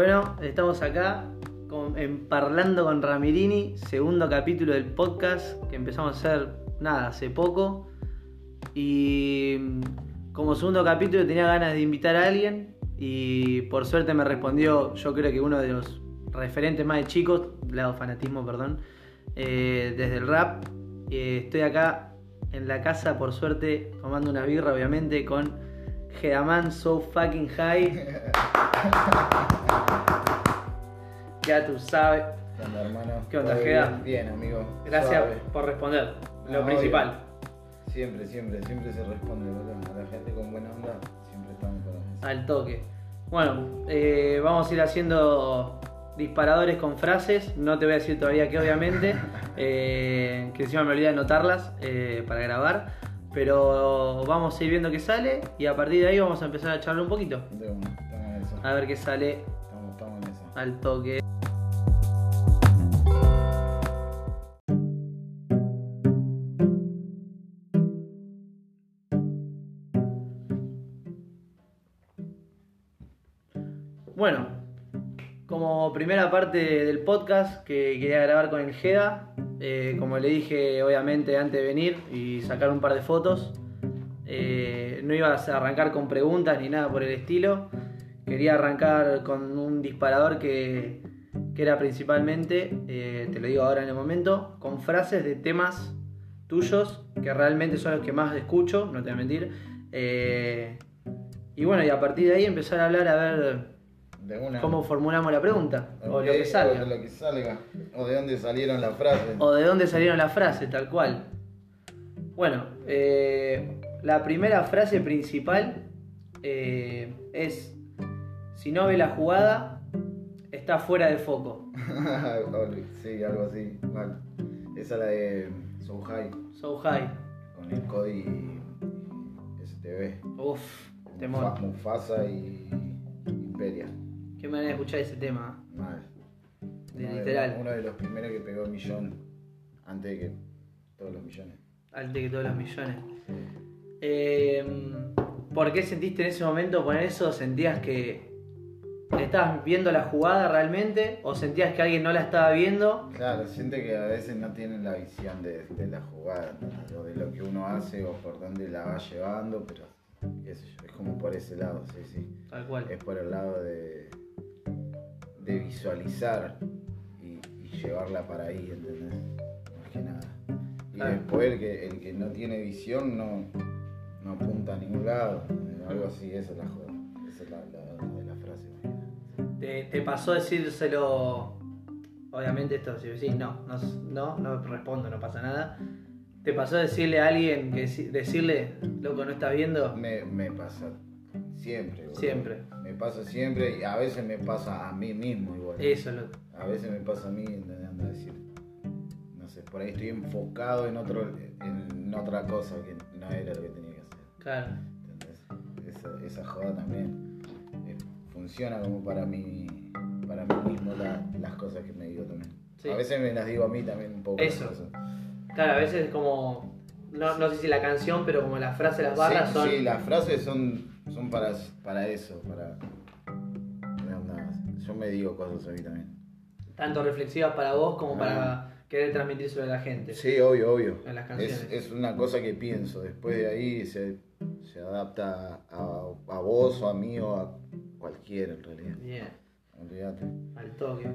Bueno, estamos acá en Parlando con Ramirini, segundo capítulo del podcast que empezamos a hacer, nada, hace poco. Y mm, como segundo capítulo tenía ganas de invitar a alguien y por suerte me respondió, yo creo que uno de los referentes más de chicos, lado fanatismo, perdón, eh, desde el rap. Eh, estoy acá en la casa, por suerte, tomando una birra, obviamente, con Gedaman So Fucking High. ya tú sabes. ¿Qué onda, hermano? ¿Qué onda. Bien, amigo. Gracias Suave. por responder. Lo No, principal. obvio. Siempre, siempre, siempre se responde, boludo. A la gente con buena onda siempre estamos para eso. Al toque. Bueno, eh, vamos a ir haciendo disparadores con frases. No te voy a decir todavía que obviamente. eh, que encima me olvidé de anotarlas eh, para grabar. Pero vamos a ir viendo qué sale y a partir de ahí vamos a empezar a charlar un poquito. De una. A ver qué sale Estamos, estamos en eso. al toque. Bueno, como primera parte del podcast que quería grabar con el Geda, eh, como le dije obviamente antes de venir y sacar un par de fotos, eh, no ibas a arrancar con preguntas ni nada por el estilo. Quería arrancar con un disparador que, que era principalmente, eh, te lo digo ahora en el momento, con frases de temas tuyos que realmente son los que más escucho, no te voy a mentir. Eh, y bueno, y a partir de ahí empezar a hablar a ver De una. cómo formulamos la pregunta, o lo que salga. O lo que salga. O de dónde salieron las frases. O de dónde salieron las frases, tal cual. Bueno, eh, la primera frase principal eh, es, si no ve la jugada, está fuera de foco. Sí, algo así. Mal. Esa es la de So High. So high. Con el Cody STV. Uff, temor. Mufasa y Imperia. Qué manera de escuchar ese tema. Mal. De Uno literal. uno de los primeros que pegó el millón. Antes de que todos los millones. Al de que todos los millones. Eh, ¿Por qué sentiste en ese momento poner eso? ¿Sentías que estabas viendo la jugada realmente? ¿O sentías que alguien no la estaba viendo? Claro, siente que a veces no tienen la visión de, de la jugada, o de lo que uno hace o por dónde la va llevando, pero qué sé yo, es como por ese lado, sí, sí. Tal cual. Es por el lado de, de visualizar y, y llevarla para ahí, ¿entendés? Más que nada. Y Claro. después el que, el que no tiene visión no, no apunta a ningún lado, algo así, esa es la joda, ¿Te, te pasó decírselo? Obviamente esto, si decís no, no, no, no respondo, no pasa nada. ¿Te pasó decirle a alguien que decirle, loco, no estás viendo? Me, me pasa siempre. boludo. Siempre. Me pasa siempre y a veces me pasa a mí mismo igual. Eso, lo, A veces me pasa a mí intentando decir, no sé, por ahí estoy enfocado en otro, en otra cosa que no era lo que tenía que hacer. claro. ¿entendés? Esa, esa joda también funciona como para mí, para mí mismo la- las cosas que me digo también. Sí. A veces me las digo a mí también un poco. las Eso. cosas. Claro, a veces es como, no, no sé si la canción, pero como la frase, las barras sí, son... sí, las frases son, son para, para eso, para... Yo me digo cosas a mí también. tanto reflexivas para vos como Ah. para querer transmitírselo a la gente. Sí, obvio, obvio. En las Es, canciones. es una cosa que pienso. Después de ahí se, se adapta a, a vos o a mí o a cualquiera en realidad. Bien, Olvídate. al toque.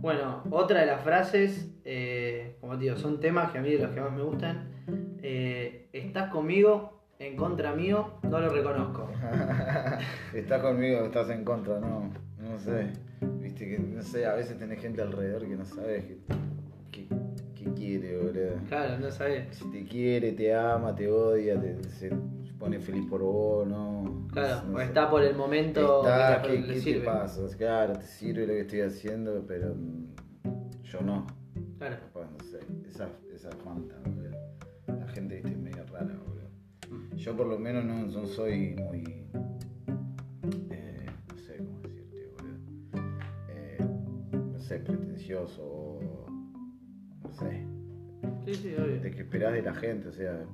Bueno, otra de las frases, eh, como te digo, son temas que a mí de los que más me gustan. Eh, estás conmigo, en contra mío, no lo reconozco. estás conmigo, estás en contra, no. No sé. Viste que, no sé, a veces tenés gente alrededor que no sabes qué, qué, qué quiere, boludo. Claro, no sabés. Si te quiere, te ama, te odia, te, se pone feliz por vos, no. Claro, no o sé. está por el momento Está, que ¿qué, le qué te pasa? Claro, te sirve lo que estoy haciendo, pero mm, yo no. Claro. Capaz, no sé. Esa, esa fanta, boludo. La gente viste es medio rara, boludo. Yo por lo menos no, no soy muy. eh, no sé cómo decirte, boludo. Eh, no sé, pretencioso o. No sé. Sí, sí, obvio. De que esperás de la gente, o sea.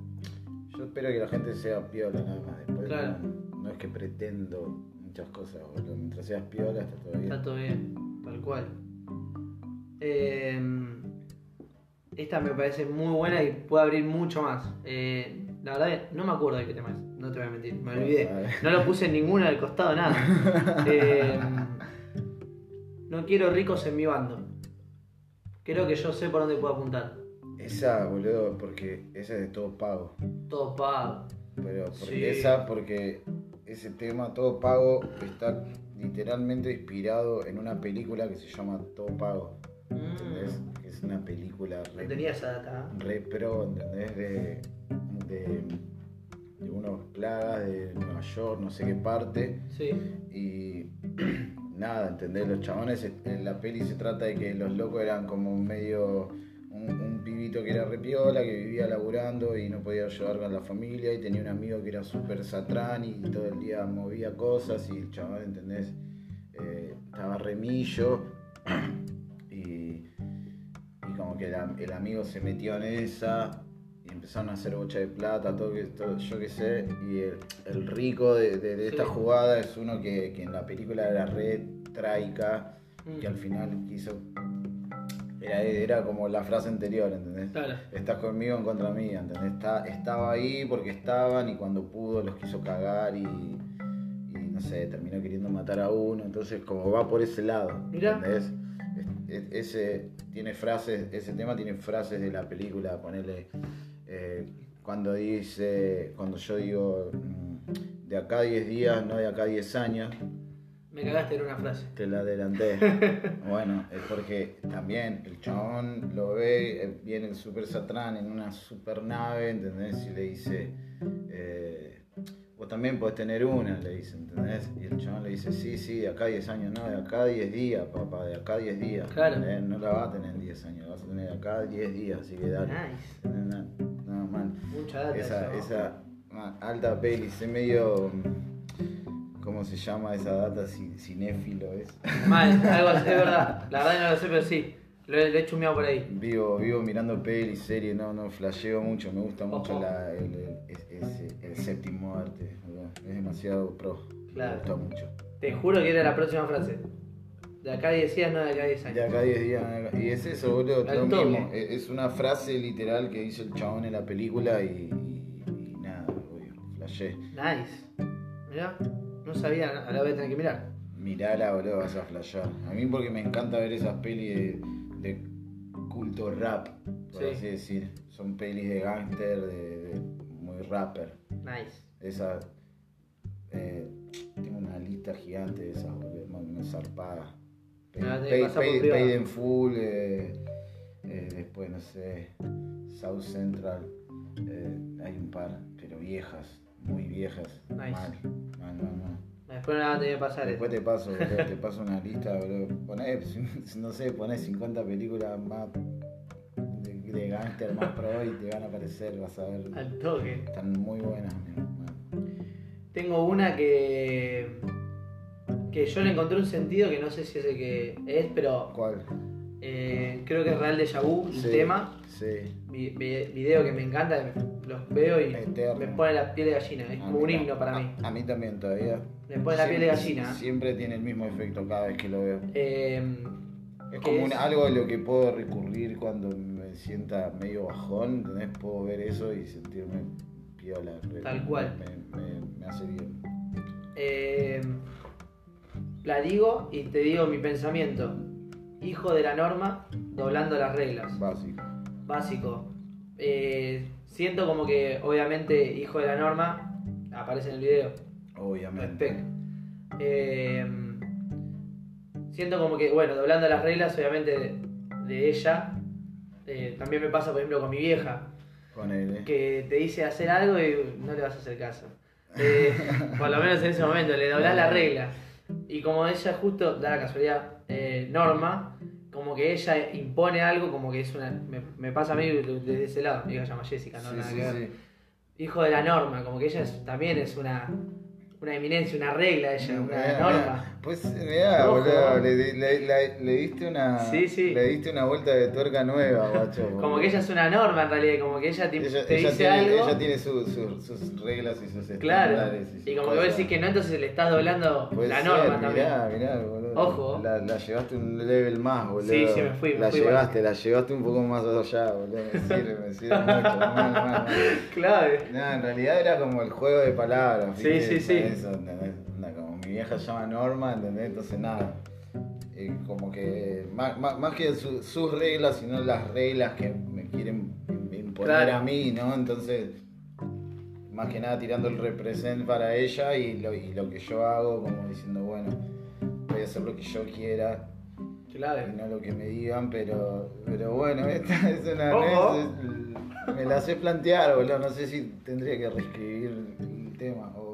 Yo espero que la gente sea piola nada más. Después Claro. no, no es que pretendo muchas cosas, boludo. Mientras seas piola está todo bien. Está todo bien, tal cual. Eh, esta me parece muy buena y puede abrir mucho más. Eh, la verdad, no me acuerdo de qué tema es, no te voy a mentir, me olvidé. No lo puse en ninguna del costado, nada. Eh, no quiero ricos en mi bando. Creo que yo sé por dónde puedo apuntar. Esa, boludo, porque esa es de todo pago. Todo pago. Pero porque Sí. esa, porque ese tema, todo pago, está literalmente inspirado en una película que se llama Todo Pago. ¿Entendés? Mm, Que es una película no re, tenía esa data. re pro, ¿entendés? De, de, de unos plagas de Nueva York, no sé qué parte. Sí. Y nada, ¿entendés? Los chabones, en la peli se trata de que los locos eran como medio un, un pibito que era repiola, que vivía laburando y no podía ayudar con la familia y tenía un amigo que era súper satrán y todo el día movía cosas y el chabón, ¿entendés? Eh, estaba remillo y, y como que la- el amigo se metió en esa y empezaron a hacer bocha de plata, todo, yo qué sé, y el, el rico de, de- de esta Sí. jugada es uno que, que en la película era re traica, Mm. que al final quiso... Era, era como la frase anterior, ¿entendés? Claro. Estás conmigo en contra mía, ¿entendés? Está- estaba ahí porque estaban y cuando pudo los quiso cagar y, y no sé, terminó queriendo matar a uno, entonces como va por ese lado, Mirá. ¿entendés? Es- es- ese tiene frases, ese tema tiene frases de la película, ponele eh, cuando dice, cuando yo digo mm, de acá a 10 días, no de acá a 10 años, Me cagaste en una frase. te la adelanté. bueno, es porque también el chabón lo ve, eh, viene el super Satrán en una super nave, ¿entendés? Y le dice, eh, vos también podés tener una, le dice, ¿entendés? Y el chabón le dice, sí, sí, de acá a 10 años, no, de acá a 10 días, papá, de acá a 10 días. Claro. ¿entendés? No la vas a tener en 10 años, la vas a tener de acá a 10 días, así que dale. Nice. No, no, man. Mucha data. Esa, eso. esa alta peli, sé medio. ¿Cómo se llama esa data? Ci- Cinéfilo es. Mal, algo así, es verdad. La verdad no lo sé, pero sí. Lo he, lo he chumeado por ahí. Vivo, vivo mirando pelis, series, no, no, flasheo mucho, me gusta mucho la, el, séptimo arte, ¿verdad? es demasiado pro, Claro. me gusta mucho. Te juro que era la próxima frase. De acá a 10 días, no de acá a 10 años. De acá a 10 días, y es eso, boludo, lo mismo, es una frase literal que hizo el chabón en la película y, y- y nada, obvio, flashé. Nice. Mirá, no sabía, ahora voy a tener que mirar. Mirala, boludo, vas a flashear. A mí porque me encanta ver esas pelis de, de culto rap, por Sí. así decir. Son pelis de gángster, de, de muy rapper. Nice. Esa, eh, tengo una lista gigante de esas, boludo, zarpada. Me la Pay- privado. Paid in Full, eh, eh, después, no sé, South Central. eh, hay un par, pero viejas, muy viejas. Nice. Mal, mal, mal, mal. Después nada te voy a pasar Después esto. te paso, te paso una lista, boludo. Poné, no sé, ponés 50 películas más de, de gángster más pro y te van a aparecer, vas a ver. Al toque. Están muy buenas, man. Tengo una que. que yo le encontré un sentido que no sé si es el que es, pero ¿Cuál? Eh, creo que es real de vu, el Sí, tema. Sí. Vi- vi- video que me encanta, los veo y Eterno. me pone la piel de gallina. Es A como un himno para a- mí. A, mí también todavía. Me pone la piel de gallina. Siempre tiene el mismo efecto cada vez que lo veo. Eh, Es como un- es- algo a lo que puedo recurrir cuando me sienta medio bajón, ¿entendés? Puedo ver eso y sentirme piola. Tal cual. Me, me- me hace bien. eh, la digo y te digo mi pensamiento. Hijo de la norma, doblando las reglas. Básico. Básico. Eh, siento como que, obviamente, hijo de la norma aparece en el video. Obviamente. Eh, siento como que, bueno, doblando las reglas, obviamente, de, de ella. eh, también me pasa, por ejemplo, con mi vieja, Con él, ¿eh? que te dice hacer algo y no le vas a hacer caso. Por lo menos en ese momento, le doblás la regla. Y como ella justo, da la casualidad, eh, norma, como que ella impone algo, como que es una. Me, me pasa a mí desde ese lado. Mi hija se llama Jessica, no Sí, nada sí, que ver hijo de la norma, como que ella es- también es una, una eminencia, una regla ella, una norma. Pues mirá, Ojo. boludo, le, le- le- le diste una. Sí, sí. Le diste una vuelta de tuerca nueva, guacho. Como boludo. que ella es una norma en realidad, como que ella te, Ella, te ella dice tiene, algo. ella tiene su- su- sus reglas y sus Claro. estándares. sus Y como que vos cosas. decís que no, entonces le estás doblando Puede la ser, norma también. Mirá, mirá, boludo. Ojo. La, la llevaste un level más, boludo. Sí, sí, me fui, me La fui, llevaste, la llevaste un poco más allá, boludo. Me sirve, me sirve mucho. Mal, mal, mal. Clave. No, en realidad era como el juego de palabras. Sí, sí, sí. Eso, vieja se llama Norma, ¿entendés? Entonces nada. Eh, como que más, más, más que su- sus reglas, sino las reglas que me quieren imponer Claro. a mí, ¿no? Entonces, más que nada tirando el represent para ella y lo, y lo que yo hago, como diciendo, bueno, voy a hacer lo que yo quiera y Clave. no lo que me digan, pero, pero bueno, esta es una es- me la sé plantear, boludo. No sé si tendría que reescribir el tema o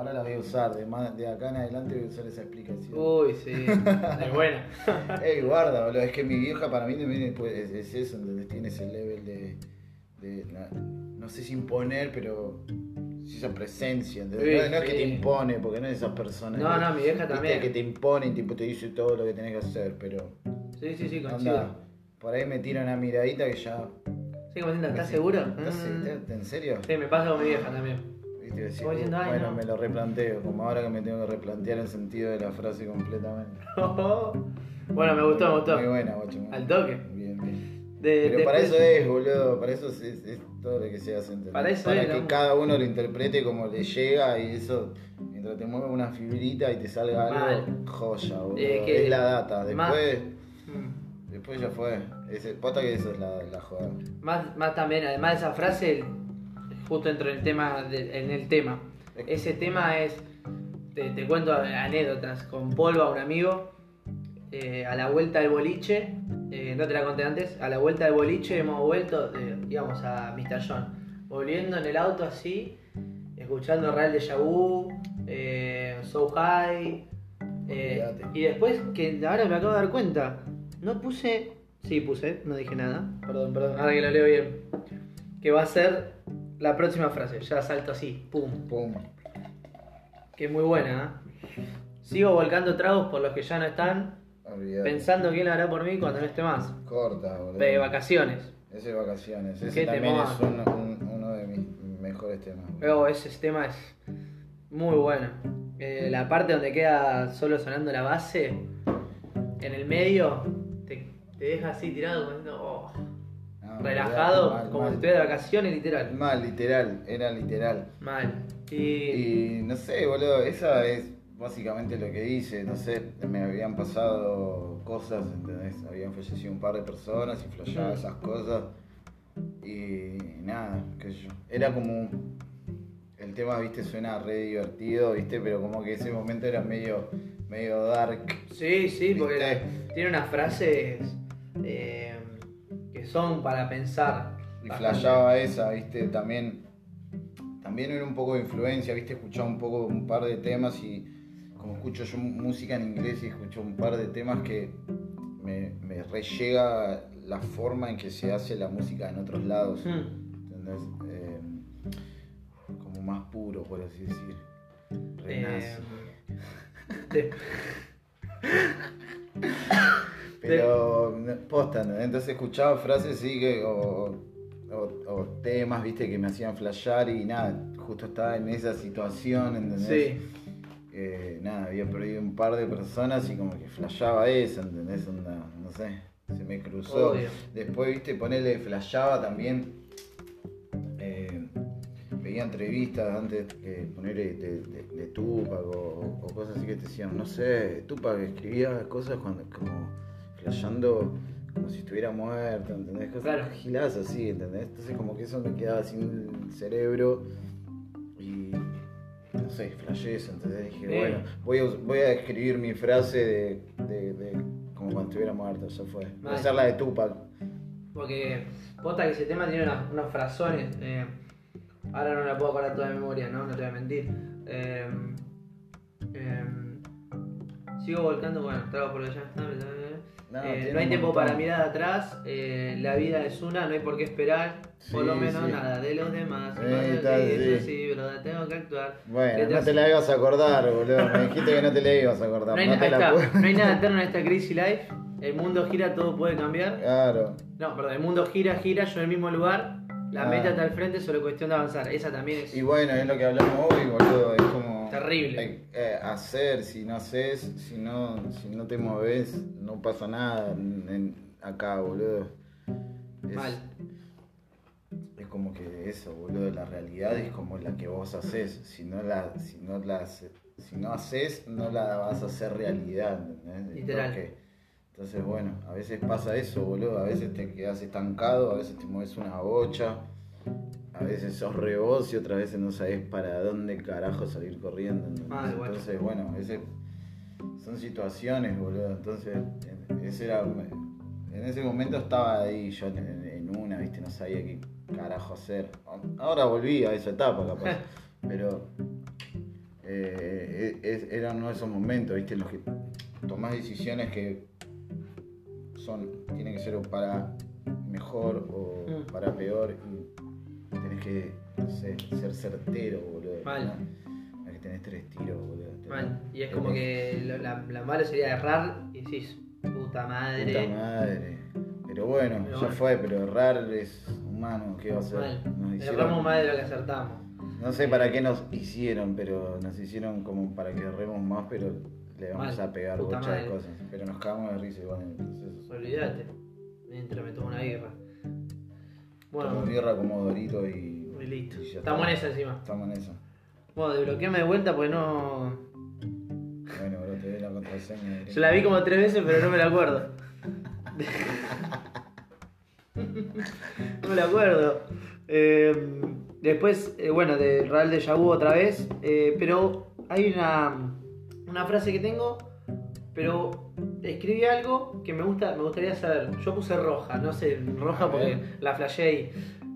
ahora la voy a usar. De, más- de acá en adelante voy a usar esa explicación. Uy, sí. Es buena. Ey, guarda, boludo. Es que mi vieja para mí también es, pues, es- es eso, ¿entendés? Tiene ese level de. de no, no sé si imponer, pero. esa presencia, ¿entendés? Sí, no, no es que te impone, porque no es esas personas. No, no, mi vieja también. que te imponen, tipo, te dice todo lo que tenés que hacer, pero. Sí, sí, sí, coincido. Por ahí me tira una miradita que ya. Sí, como ¿estás seguro? ¿Estás Mm. en serio? Sí, me pasa con mi vieja también. Decís, "Uh, "Ay, bueno, no". me lo replanteo, como ahora que me tengo que replantear el sentido de la frase completamente. bueno, me gustó, me gustó. Muy buena, muy Al toque. Bien, bien. De- Pero de- para eso es, boludo, para eso es, es- es todo lo que se hace. Para eso para es, que ¿no? cada uno lo interprete como le llega y eso, mientras te mueve una fibrita y te salga algo, Mal. joya, boludo. Eh, que- es la data. Después, Mm. después ya fue. Ese, posta que eso es la, la joda. Más, más también, además de esa frase, justo dentro del tema, de- en el tema. Ese tema es, te, te cuento anécdotas, con Polva, un amigo, eh, a la vuelta del boliche, eh, no te la conté antes, a la vuelta del boliche hemos vuelto, eh, íbamos a Mr. John, volviendo en el auto así, escuchando Real de Vu, eh, So High, y después, que ahora me acabo de dar cuenta, no puse, sí puse, no dije nada, perdón, perdón, ahora que lo leo bien, que va a ser la próxima frase, ya salto así, pum, Pum. que es muy buena, ¿eh? Sigo volcando tragos por los que ya no están, Olvidate. pensando quién lo hará por mí cuando no esté más. Corta, boludo. De vacaciones. Ese de vacaciones. Ese también temón. es uno, un- uno de mis mejores temas. Luego ese tema es muy bueno. Eh, la parte donde queda solo sonando la base, en el medio, te, te deja así tirado, diciendo, oh, relajado, mal, como mal. si estuviera de vacaciones, literal. Mal, literal, era literal. Mal. Y, Y no sé, boludo, esa es básicamente lo que dice, no sé, me habían pasado cosas, ¿entendés? Habían fallecido un par de personas y flashaba Mm. esas cosas. Y nada, qué sé yo. Era como. El tema, viste, suena re divertido, viste, pero como que ese momento era medio, medio dark. sí, sí, porque tiene unas frases eh, que son para pensar. Y flashaba esa, viste, también. También era un poco de influencia, viste, escuchaba un poco un par de temas y como escucho yo música en inglés y escucho un par de temas que me, me re llega la forma en que se hace la música en otros lados, Hmm. ¿entendés? Eh, como más puro, por así decir. Re Eh, de- Pero no, posta, ¿no? entonces escuchaba frases sí que, o, o- o temas, viste, que me hacían flashear y nada, justo estaba en esa situación, ¿entendés? sí. Eh, nada, había perdido un par de personas y como que flasheaba eso, ¿entendés? Onda, no sé, se me cruzó. Obvio. Después, viste, ponerle flasheaba también. eh, veía entrevistas antes que ponerle de, de, de Tupac o, o cosas así que te decían, no sé, Tupac escribía cosas cuando, como flasheando como si estuviera muerto, ¿entendés? Cosas Claro. giladas así, ¿entendés? Entonces como que eso me quedaba sin el cerebro y no sé, flashé eso, entonces dije, Sí. bueno, voy a, voy a escribir mi frase de, de- de como cuando estuviera muerto, ya fue. Voy a hacer la de Tupac. Porque posta que ese tema tiene unas, unas frasones. eh, ahora no la puedo acordar toda de memoria, ¿no? No te voy a mentir. Eh, eh, sigo volcando, bueno, trago por allá. No, eh, no hay tiempo montón. para mirar atrás, eh, la vida es una, no hay por qué esperar, por lo menos sí. nada de los demás. Eh, así, sí. sí, pero tengo que actuar. Bueno, no te la ibas a acordar, boludo. Me dijiste que no te la ibas a acordar. No hay, no te la hay nada eterno en esta crazy life. El mundo gira, todo puede cambiar. Claro. No, perdón, el mundo gira, gira, yo en el mismo lugar. La Ah. meta está al frente, solo cuestión de avanzar. Esa también es Y bueno, es lo que hablamos hoy, boludo. Es como. Terrible. eh, hacer, si no haces, si no, si no te moves, no pasa nada en- acá, boludo. Es, mal. es como que eso, boludo. La realidad es como la que vos haces. Si no la, si no la, si no haces, no la vas a hacer realidad, ¿entendés? Literal. Entonces, bueno, a veces pasa eso, boludo. A veces te quedas estancado, a veces te mueves una bocha. A veces sos re vos y otras veces no sabés para dónde carajo salir corriendo. bueno. Entonces, bueno, son situaciones, boludo. Entonces, en, ese era, en ese momento estaba ahí yo en, en una, viste, no sabía qué carajo hacer. Ahora volví a esa etapa, capaz. pero eh, es- era uno de esos momentos, viste, en los que tomás decisiones que son, tienen que ser o para mejor o Mm. para peor y tenés que, ser certero, boludo. Mal. ¿no? Hay que tener tres tiros, boludo. Mal. Y es como que lo- la, la mala sería errar y decís, puta madre. Puta madre. Pero bueno, Pero ya bueno. fue, pero errar es humano, ¿qué va a ser? Erramos más de lo que acertamos. No sé para qué nos hicieron, pero nos hicieron como para que erremos más, pero le vamos Mal. a pegar madre. cosas. Pero nos cagamos de risa igual en el proceso. Olvídate. Mientras me tomo una Como tierra, como Dorito y. y listo. y Estamos en esa encima. Estamos en eso. Bueno, desbloqueame de vuelta porque no. Bueno, bro, te doy la contraseña. Yo la vi como tres veces, pero no me la acuerdo. no me la acuerdo. Eh, después, eh, bueno, de Real de Vu otra vez. eh, pero hay una, una frase que tengo, pero escribí algo que me gusta me gustaría saber. Yo puse roja, no sé, roja porque la flashé ahí.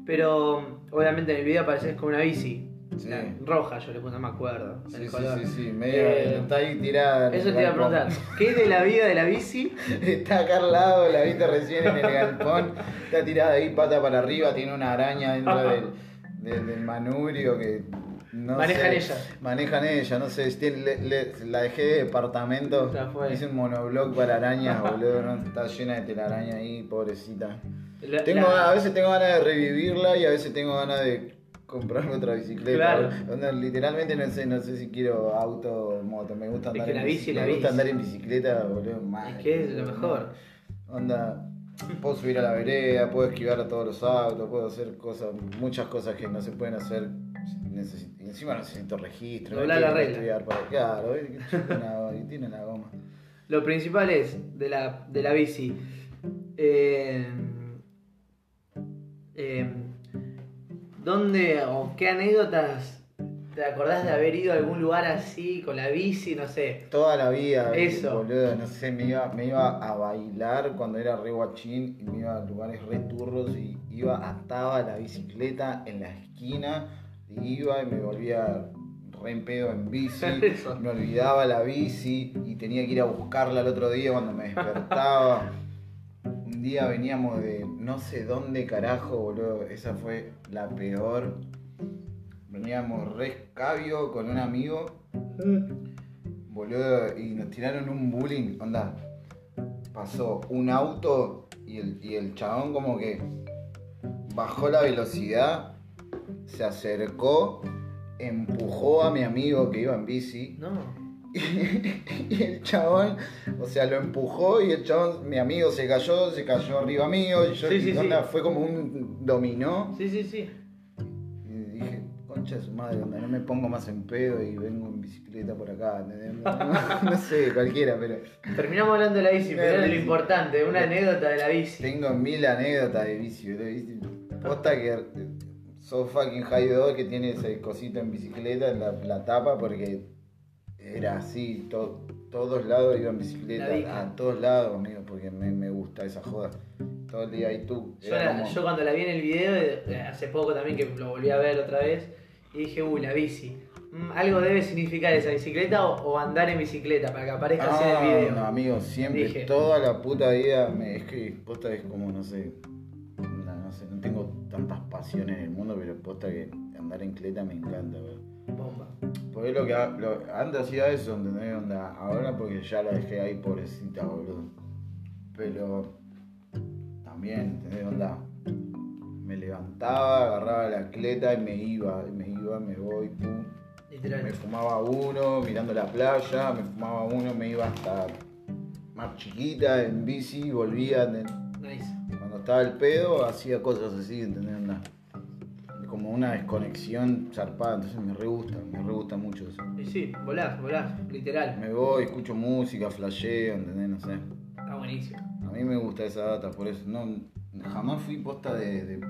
Pero obviamente en el video apareces con una bici. Sí. Roja, yo le puse, no me acuerdo. Sí, el sí, color. sí, sí, medio. Eh, está ahí tirada. Eso te iba a preguntar. ¿Qué es de la vida de la bici? Está acá al lado, la viste recién en el galpón. Está tirada ahí, pata para arriba, tiene una araña dentro del, del, del manubrio que. No Manejan sé, ella. Manejan ella, no sé. tiene- le- le- la dejé de departamento. Hice un monobloc para arañas, boludo. ¿no? Está llena de telaraña ahí, pobrecita. La- Tengo, la- A veces tengo ganas de revivirla y a veces tengo ganas de comprarme otra bicicleta. Claro. Literalmente no sé, no sé si quiero auto o moto. Me gusta Es andar que en la bici es me la gusta andar en bicicleta, boludo. Mal, Es que es lo mejor. Onda, puedo subir a la vereda, puedo esquivar a todos los autos, puedo hacer cosas, muchas cosas que no se pueden hacer. Necesi- y encima necesito registro. Doblar la regla. para- Claro, y tiene la goma. Lo principal es de la, de la bici. Eh, eh, ¿Dónde o qué anécdotas te acordás de haber ido a algún lugar así con la bici? No sé. Toda la vida, Eso. boludo, no sé, me iba, me iba a bailar cuando era re guachín y me iba a lugares re turros y iba, ataba la bicicleta en la esquina, iba y me volvía re en pedo en bici, me olvidaba la bici y tenía que ir a buscarla el otro día cuando me despertaba. Un día veníamos de no sé dónde carajo, boludo, esa fue la peor. Veníamos re escabio con un amigo Boludo, y nos tiraron un bullying, onda. Pasó un auto y el, y el chabón como que bajó la velocidad, se acercó, empujó a mi amigo que iba en bici No. y el chabón, o sea, lo empujó y el chabón, mi amigo se cayó, se cayó arriba mío y yo Sí, sí, y onda, sí. fue como un dominó. Sí, sí, sí. Y dije, concha de su madre, onda, no me pongo más en pedo y vengo en bicicleta por acá. No, no sé, cualquiera, pero Terminamos hablando de la bici, De pero era lo bici. importante, una anécdota de la bici. tengo mil anécdotas de bici, boludo. ¿viste? Posta que sos fucking high dog que tiene ese cosito en bicicleta en la, la tapa porque era así, to- todos lados iba en bicicleta, a todos lados, amigo, porque me, me gusta esa joda. Todo el día ahí tú. Yo, era la- como- yo cuando la vi en el video, eh, hace poco también que lo volví a ver otra vez, y dije, uy, la bici. mm, algo debe significar esa bicicleta o, o andar en bicicleta para que aparezca así en el Ah, video. no, amigo, siempre, Dije. toda la puta vida, me- es que posta es como, no sé, en el mundo, pero posta que andar en cleta me encanta, boludo. Bomba. Porque lo que lo- antes hacía eso, ¿entendés? Onda, ahora porque ya la dejé ahí pobrecita, boludo. Pero también, ¿entendés? Onda, me levantaba, agarraba la cleta y me iba, y me iba, me voy, pum. Me fumaba uno mirando la playa, me fumaba uno, me iba hasta más chiquita en bici, volvía. Cuando estaba el pedo, hacía cosas así, ¿entendés? Onda, Como una desconexión zarpada, entonces me re gusta, me re gusta mucho eso. Y sí, volás, volás, literal. Me voy, escucho música, flasheo, ¿entendés? No sé. Está buenísimo. A mí me gusta esa data, por eso. No, jamás fui posta de, de-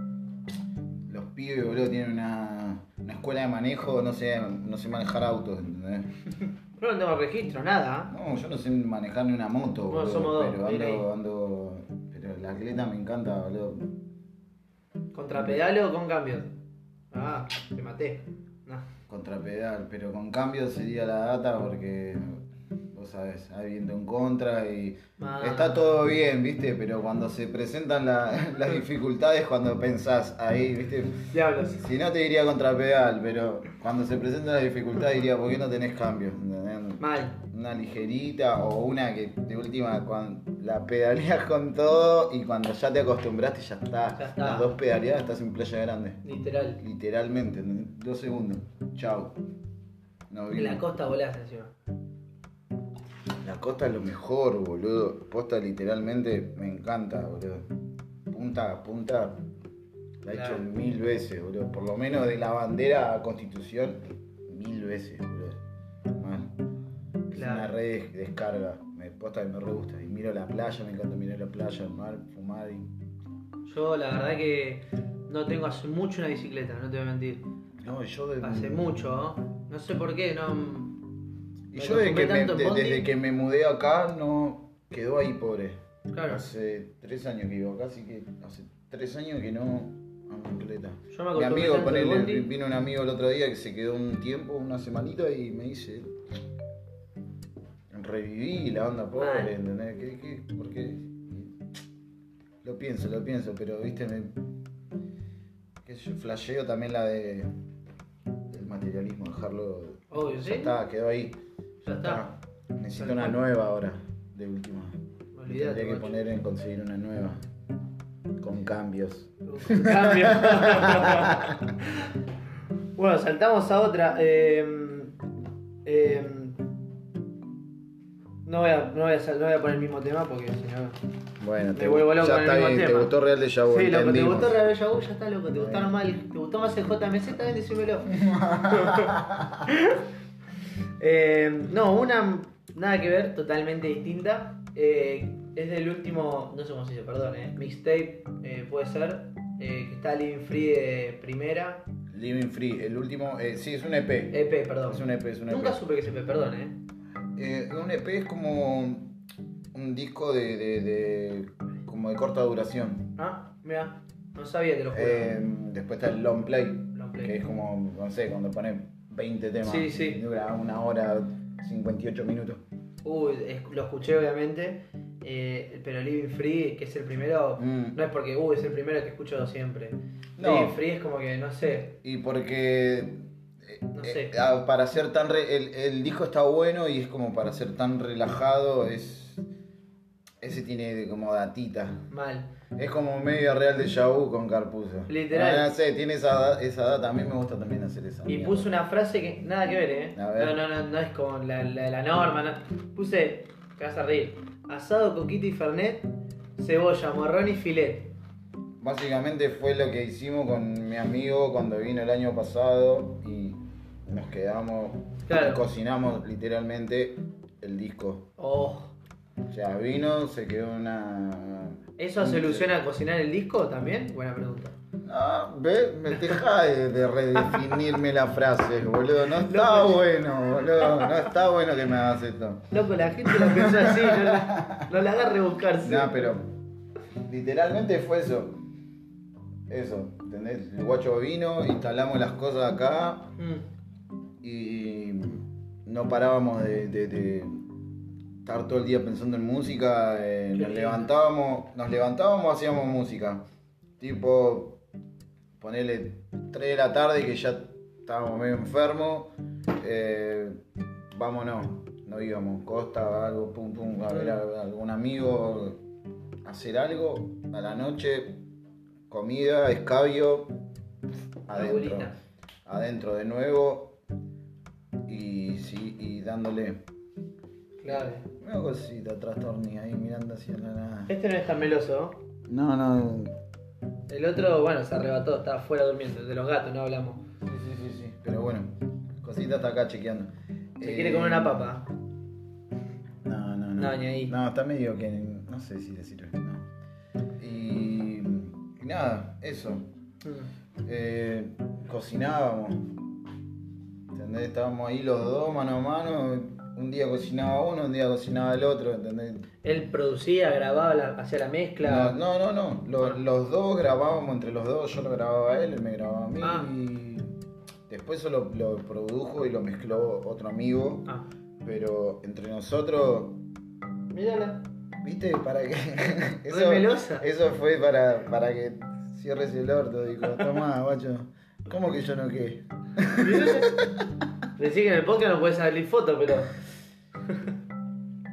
Los pibes, boludo, tienen una, una escuela de manejo, no sé, no sé manejar autos, ¿entendés? Pero no tengo registro, nada. No, yo no sé manejar ni una moto, Bueno, boludo, somos dos, pero ando. La atleta me encanta, boludo. ¿Contra pedalo o con cambios? Ah, te maté. No. Contrapedal, pero con cambio sería la data porque vos sabés, hay viento en contra y Ah. está todo bien, viste, pero cuando se presentan la- las dificultades, cuando pensás ahí, viste, Diablos. si no te diría contrapedal, pero cuando se presentan las dificultades diría, ¿por qué no tenés cambios? ¿Entendés? Mal. Una ligerita o una que de última cuando la pedaleas con todo y cuando ya te acostumbraste ya está. Ya está. Las dos pedaleadas estás en Playa Grande. Literal. Literalmente, ¿entendés? dos segundos. Chao. No En la costa volás encima. La costa es lo mejor, boludo. Posta literalmente me encanta, boludo. Punta a punta la he Claro. hecho mil veces, boludo. Por lo menos de la bandera a Constitución, mil veces, boludo. Mal. Es Claro. una red de descarga. Me posta que me re gusta. Y miro la playa, me encanta mirar la playa, el mar, fumar y. Yo la verdad que no tengo hace mucho una bicicleta, no te voy a mentir. No, yo de- Hace mucho, ¿no? No sé por qué, no. Y me yo desde que, me, de- desde que me mudé acá no quedó ahí pobre. Claro. Hace tres años que vivo acá, así que hace tres años que no ando en cleta. Yo me Mi amigo, ponele, vino un amigo el otro día que se quedó un tiempo, una semanita y me dice, reviví la onda pobre, ¿entendés? ¿Qué, qué, por qué? Lo pienso, lo pienso, pero viste, me, qué sé yo, flasheo también la de el materialismo, dejarlo, Obvio, ya ¿sí? está, quedó ahí. Ya está. Necesito una nueva ahora, de última. Olvídate. Tendría que macho. poner en conseguir una nueva. Con cambios. Un cambio. bueno, saltamos a otra. Eh, eh, no, voy a, no, voy a, no voy a poner el mismo tema porque si no. Bueno, Me vuelvo loco ya con el está bien, te tema. gustó Real de Vu, Sí, loco, te gustó Real Yaú, ya está loco. ¿Te gustaron mal? ¿Te gustó más el JMZ? También decímelo. Eh, no, una nada que ver, totalmente distinta. Eh, es del último, no sé cómo se dice, perdón, eh, mixtape, eh, puede ser, que está Living Free de primera. Living Free, el último, sí, es un EP. EP, perdón. Es un EP, es un EP. Nunca supe que se EP, perdón, eh. Un EP es como un disco de, de- de- como de corta duración. Ah, mira, no sabía, te lo juro. Después está el long play, Long play. que es como, no sé, cuando pones 20 temas. Sí, sí. Dura una hora, 58 minutos. Uy, es- lo escuché obviamente, eh, pero Living Free, que es el primero, Mm. no es porque, uy, es el primero que escucho siempre. No. Living Free es como que, no sé, Y porque eh, No eh, sé. ah, para ser tan re- el, el disco está bueno y es como para ser tan relajado es ese tiene como datita. mal. Es como medio real de Yahoo con Carpuso. Literal. Ah, no sé, tiene esa, esa data. A mí me gusta también hacer esa. Y mierda. puse una frase que nada que ver, ¿eh? A ver. No, no, no, no es como la, la norma. no. Puse, te vas a reír, asado, coquita y fernet, cebolla, morrón y filet. Básicamente fue lo que hicimos con mi amigo cuando vino el año pasado y nos quedamos Claro. cocinamos literalmente el disco. Oh, O sea, vino, se quedó una. ¿eso soluciona a cocinar el disco también? Buena pregunta. Ah, ve, me deja de, de redefinirme la frase, boludo. No está bueno, boludo. No está bueno que me hagas esto. Loco, la gente lo pensó así, no la, no la haga rebuscarse. No, pero literalmente fue eso. Eso, ¿entendés? El guacho vino, instalamos las cosas acá Mm, y no parábamos de, de- de estar todo el día pensando en música, eh, nos levantábamos, nos levantábamos, hacíamos música. Tipo, ponerle 3 de la tarde que ya estábamos medio enfermos, eh, vámonos, no íbamos, costa, algo, pum pum, a ver a algún amigo, hacer algo, a la noche, comida, escabio, adentro, adentro de nuevo y sí, y dándole Claro. Una cosita trastornía ahí mirando hacia la nada. Este no es tan meloso. No, no, El otro, bueno, se arrebató, estaba afuera durmiendo. De los gatos no hablamos. sí, sí, sí, sí, pero bueno, cosita está acá chequeando. Se Eh, quiere comer una papa. No, no, no. No, ni ahí. No, está medio que. No sé si decirlo. No. Y, y nada, eso. Mm. Eh, cocinábamos. ¿Entendés? Estábamos ahí los dos mano a mano. Un día cocinaba uno, un día cocinaba el otro, ¿entendés? Él producía, grababa, hacía la mezcla. No, no, no. no. Los, los dos grabábamos entre los dos. Yo lo grababa a él, él me grababa a mí. Ah. Y después eso lo, lo produjo y lo mezcló otro amigo. Ah, Pero entre nosotros mírala. ¿Viste? Para que. Re melosa. eso fue para, para que cierres el orto. Dijo, tomá, guacho. ¿Cómo que yo no qué? Decí que en el podcast no puede salir foto, pero.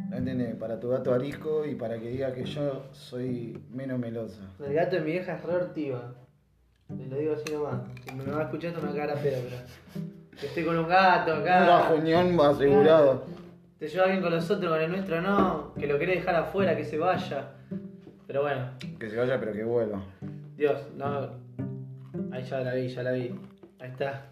No entendés, para tu gato arisco y para que diga que yo soy menos melosa. El gato de mi vieja es re hortiva. Te lo digo así nomás. Si me lo va escuchando me caga la pedo, pero. Que estoy con un gato acá. bajoñón asegurado. Te lleva bien con los otros, con el nuestro no. Que lo querés dejar afuera, que se vaya. Pero bueno, Que se vaya, pero que vuelva. Dios, no. Ahí ya la vi, ya la vi. Ahí está.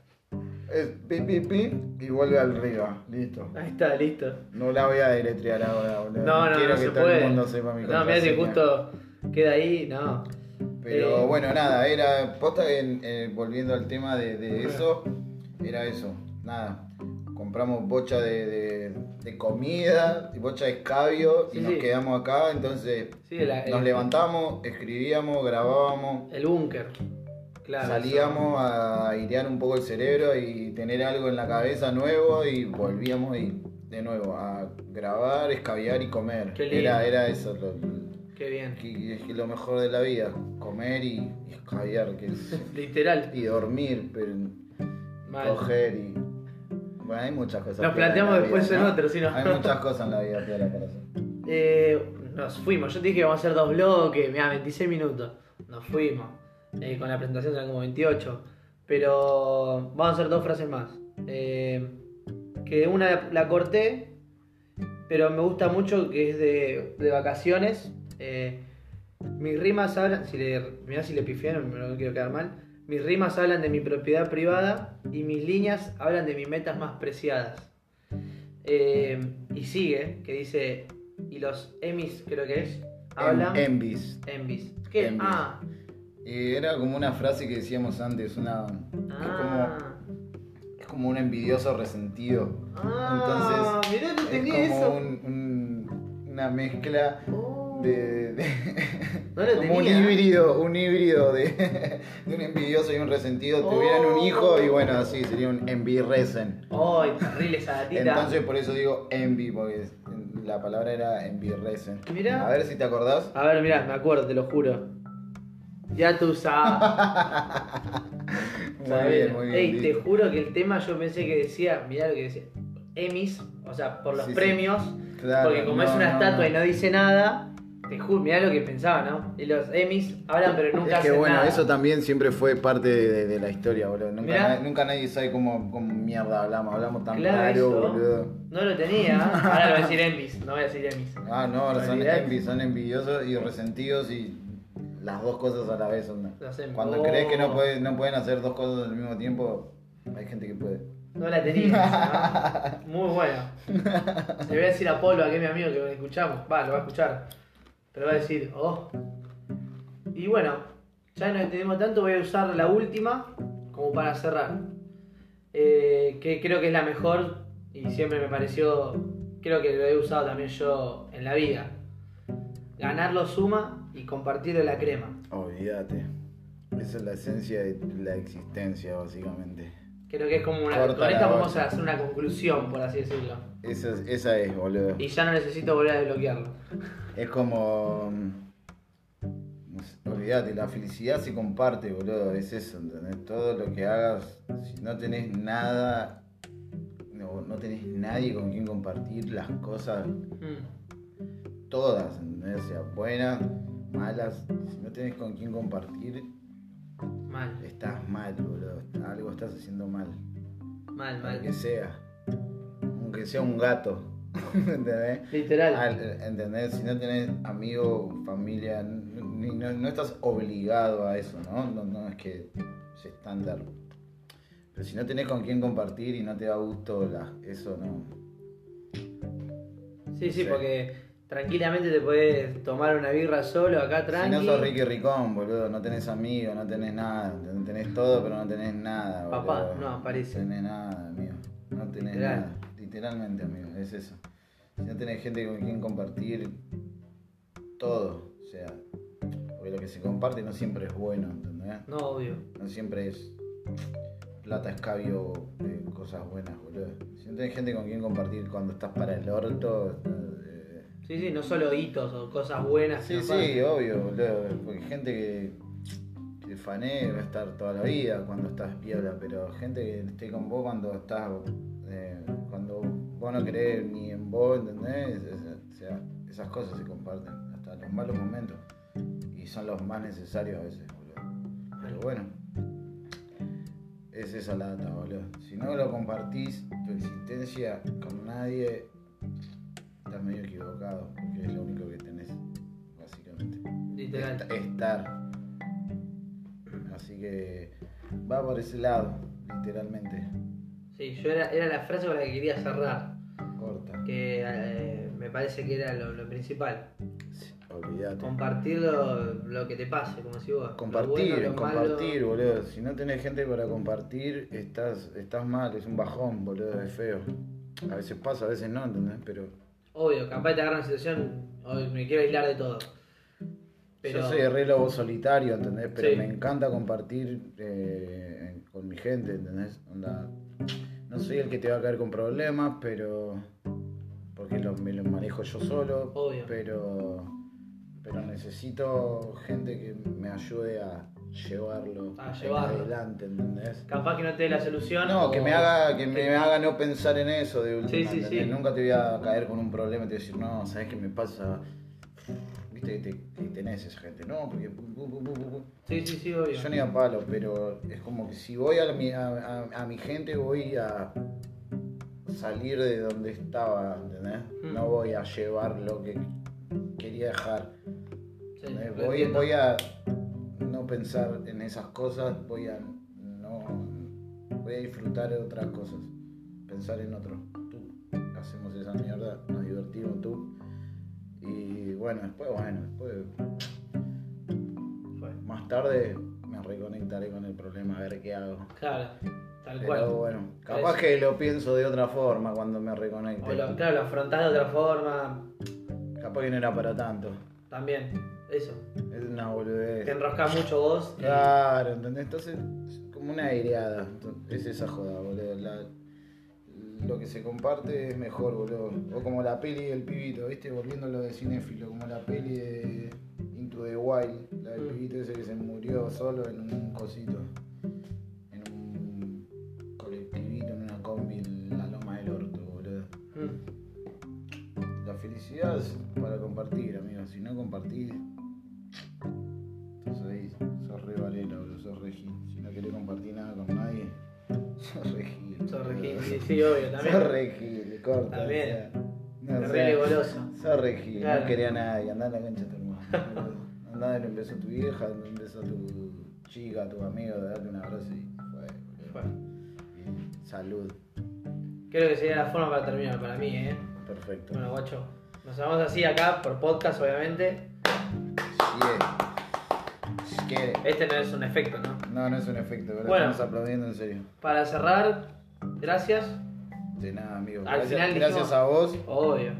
Es pi, pi, pi y vuelve al río. Listo. Ahí está, listo. No la voy a deletrear ahora, boludo. No, no, Quiero no que se todo puede. el mundo sepa mi no, mira si justo queda ahí, no. Pero Eh, bueno, nada, era. Posta en- eh, volviendo al tema de, de eso, era eso. Nada. Compramos bocha de, de- de comida, y bocha de escabio, y nos sí. quedamos acá. Entonces Sí, la- nos el- levantamos, escribíamos, grabábamos, El búnker. Claro. salíamos a airear un poco el cerebro y tener algo en la cabeza nuevo, y volvíamos y de nuevo a grabar, escabiar y comer. Era, era eso lo, Qué bien. que- es que lo mejor de la vida, comer y, y escabiar, que es, Literal. y dormir, pero Mal. coger y... Bueno, hay muchas cosas. Nos en planteamos la después vida, en otro, si no. Hay muchas cosas en la vida piola para. Eh, nos fuimos. Yo te dije que vamos a hacer dos bloques. Mira, 26 minutos. Nos fuimos. Eh, con la presentación eran como 28. Pero vamos a hacer dos frases más. Eh, que una la, la corté. Pero me gusta mucho que es de, de vacaciones. Eh, mis rimas hablan. Si le, mirá si le pifié, no, quiero quedar mal. Mis rimas hablan de mi propiedad privada y mis líneas hablan de mis metas más preciadas. Y sigue, que dice, y los emis creo que es, hablan... En- Envis. Envis. ¿Qué? Envis. Ah, Y era como una frase que decíamos antes, una... Es ah, como, es como un envidioso resentido. ah, Entonces, mirá, no es entendí como eso. un- un- una mezcla Oh, de... de- No lo como un tenía. híbrido, un híbrido de, de un envidioso y un resentido. Tuvieran un hijo y bueno, así sería un envirresen. Terrible esa. Entonces por eso digo envy, porque es- la palabra era envirresen. Mirá. A ver si te acordás. A ver, mirá, me acuerdo, te lo juro. Ya tú sabes. Muy bien, muy bien. Ey, te juro que el tema yo pensé que decía, mirá lo que decía, emis, o sea, por los Sí, sí. premios, Claro, porque como no, es una no, estatua no. y no dice nada, te juro, mirá lo que pensaba, ¿no? Y los emis hablan pero nunca Es que hacen bueno, nada. eso también siempre fue parte de, de- de la historia, boludo. Nunca, Mirá. na- nunca nadie sabe cómo, cómo mierda hablamos, hablamos tan Claro, raro, eso. boludo. No lo tenía, ahora lo voy a decir envis, no voy a decir emis. Ah, no, ahora son envy, son envidiosos y resentidos y las dos cosas a la vez. Lo hacen. Cuando crees que no, puede- no pueden hacer dos cosas al mismo tiempo, hay gente que puede. No la tenía. ¿no? Muy bueno. Le voy a decir a Polo, a que mi amigo que lo escuchamos. Va, lo va a escuchar. Pero va a decir, oh. Y bueno, ya no entendemos tanto, voy a usar la última como para cerrar. Eh, que creo que es la mejor y siempre me pareció, creo que lo he usado también yo en la vida. Ganarlo suma y compartirlo la crema. Olvídate. Esa es la esencia de la existencia, básicamente. Creo que es como una. Corta con esta vamos a hacer una conclusión, por así decirlo. Esa, es- esa es, boludo. Y ya no necesito volver a desbloquearlo. Es como. mm, Olvídate, la felicidad se comparte, boludo. Es eso, ¿entendés? Todo lo que hagas, si no tenés nada, no, no tenés nadie con quien compartir las cosas, Mm, todas, ¿entendés? O sea, buenas, malas. Si no tenés con quien compartir, Mal, estás mal, boludo. Algo estás haciendo mal. mal, mal. Aunque sea. Aunque sea un gato. ¿Entendés? Literal. Al- ¿Entendés? Si no tenés amigos, familia, ni- no, no estás obligado a eso, ¿no? No, no es que es estándar. Pero si no tenés con quién compartir y no te da gusto, la- eso no. Sí, sí, Sí. porque tranquilamente te puedes tomar una birra solo acá Si tranqui. no sos Ricky Ricón, boludo, no tenés amigos, no tenés nada. Tenés todo, pero no tenés nada, boludo. Papá, no aparece. No tenés nada, amigo. No tenés Literal. nada. Literalmente, amigo, es eso. Si no tenés gente con quien compartir todo, o sea, porque lo que se comparte no siempre es bueno, ¿entendés? No, obvio. No siempre es plata, escabio, eh, cosas buenas, boludo. Si no tenés gente con quien compartir cuando estás para el orto, eh, Sí, sí, no solo hitos o cosas buenas. Sí, sí, obvio, boludo. Porque gente que, que fané va a estar toda la vida cuando estás piola, pero gente que esté con vos cuando estás. eh, cuando vos no crees ni en vos, ¿entendés? O sea, esas cosas se comparten, hasta los malos momentos. Y son los más necesarios a veces, boludo. Pero bueno, es esa la data, boludo. Si no lo compartís, tu existencia con nadie, estás medio equivocado, porque es lo único que tenés, básicamente. Literal. Est- Estar. Así que va por ese lado, literalmente. Sí, yo era, era la frase con la que quería cerrar. Corta. Que eh, me parece que era lo, lo principal. Sí, olvídate. Compartir lo, lo que te pase, como si vos. lo Compartir, bueno, lo compartir, malo. boludo. Si no tenés gente para compartir, estás, estás mal, es un bajón, boludo, es feo. A veces pasa, a veces no, ¿entendés? Pero Obvio, capaz te agarra una situación, hoy me quiero aislar de todo. Pero, yo soy re lobo solitario, ¿entendés? Pero Sí. me encanta compartir eh, con mi gente, ¿entendés? Onda, no soy el que te va a caer con problemas, pero. Porque lo- me lo manejo yo solo. Obvio. Pero. Pero necesito gente que me ayude a llevarlo, A llevarlo. adelante, ¿entendés? capaz que no te dé la solución. No, o- que me haga, que me haga no pensar en eso de última. Sí, sí. Nunca te voy a caer con un problema y te voy a decir, no, ¿sabes qué me pasa? Viste que, te- que tenés esa gente, no, porque. Sí, sí, sí, obvio. Yo ni a palo, pero es como que si voy a mi, a, a- a mi gente, voy a salir de donde estaba, ¿entendés? Mm. No voy a llevar lo que quería dejar. Voy, a pensar en esas cosas, voy a no voy a disfrutar de otras cosas, pensar en otro. Tú, hacemos esa mierda, nos divertimos tú. Y bueno, después, bueno, después Fue. más tarde me reconectaré con el problema a ver qué hago. Claro, tal Pero cual. bueno, Por capaz que lo pienso de otra forma cuando me O reconecte. lo- claro, lo afrontás de otra forma. Capaz que no era para tanto. También, eso. Es una boludez. Te enroscas mucho vos. y- Claro, ¿entendés? Entonces, es como una aireada. Es esa joda, boludo. La- lo que se comparte es mejor, boludo. O como la peli del pibito, ¿viste? Volviendo a lo de cinéfilo, como la peli de Into the Wild. La del Mm. pibito ese que se murió solo en un cosito. Para compartir, amigo. Si no compartís, entonces ahí sos re boludo, sos re gil. Si no querés compartir nada con nadie, sos re gil. Sos re gil, sí, sí, obvio, también. Sos re gil, corta. También. o sea, no, o Re goloso. Sos re gil, Claro. no quería a nadie. Andá a la cancha tu hermano. Andá darle un beso a tu vieja, dale un beso a tu chica, a tu amigo, dale un abrazo y fue. Fue. Salud. Creo que sería la forma para terminar para mí, ¿eh? Perfecto. Bueno, guacho. Nos vamos así acá por podcast, obviamente. Si es-. Este no es un efecto, ¿no? No, no es un efecto, ¿verdad? Bueno. Estamos aplaudiendo en serio. Para cerrar, gracias. De nada, amigo. Al gracias, final gracias dijimos- a vos. Obvio.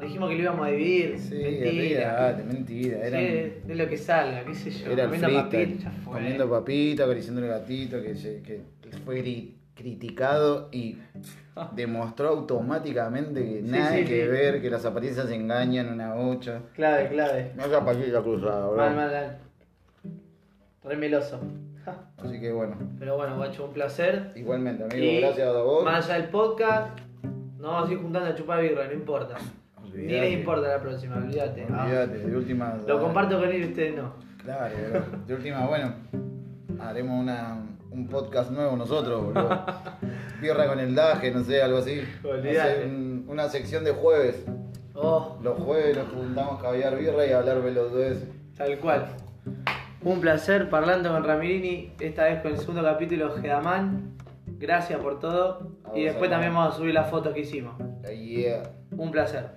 Dijimos que lo íbamos a dividir. Sí, Mentira. mentira. Era, Sí, de lo que salga, qué sé yo. era comiendo freestyle. papita. Comiendo papita, acariciando el gatito, que, que fue grit. Criticado y demostró automáticamente que Sí, nada sí, que sí. ver, que las apariencias engañan, una bocha. Clave, clave. No esa pajilla cruzada, bro. Mal, mal, mal. Re meloso. Ja. Así que bueno, Pero bueno, guacho, un placer. igualmente, amigo, Y gracias a vos. Más allá del podcast, nos vamos a ir juntando a chupar birra, no importa. Ni les importa la próxima, olvídate. Ah, Olvídate, de última. Lo comparto con él y ustedes no. Claro. De última, bueno, haremos una, un podcast nuevo nosotros, boludo. Birra con el daje, no sé, algo así. Un- una sección de jueves. Oh, Los jueves nos juntamos a caviar birra y a hablar veloces. tal cual. Un placer parlando con Ramirini, esta vez con el segundo capítulo Gedaman. Gracias por todo. A Y después también vamos a subir las fotos que hicimos. Yeah. Un placer.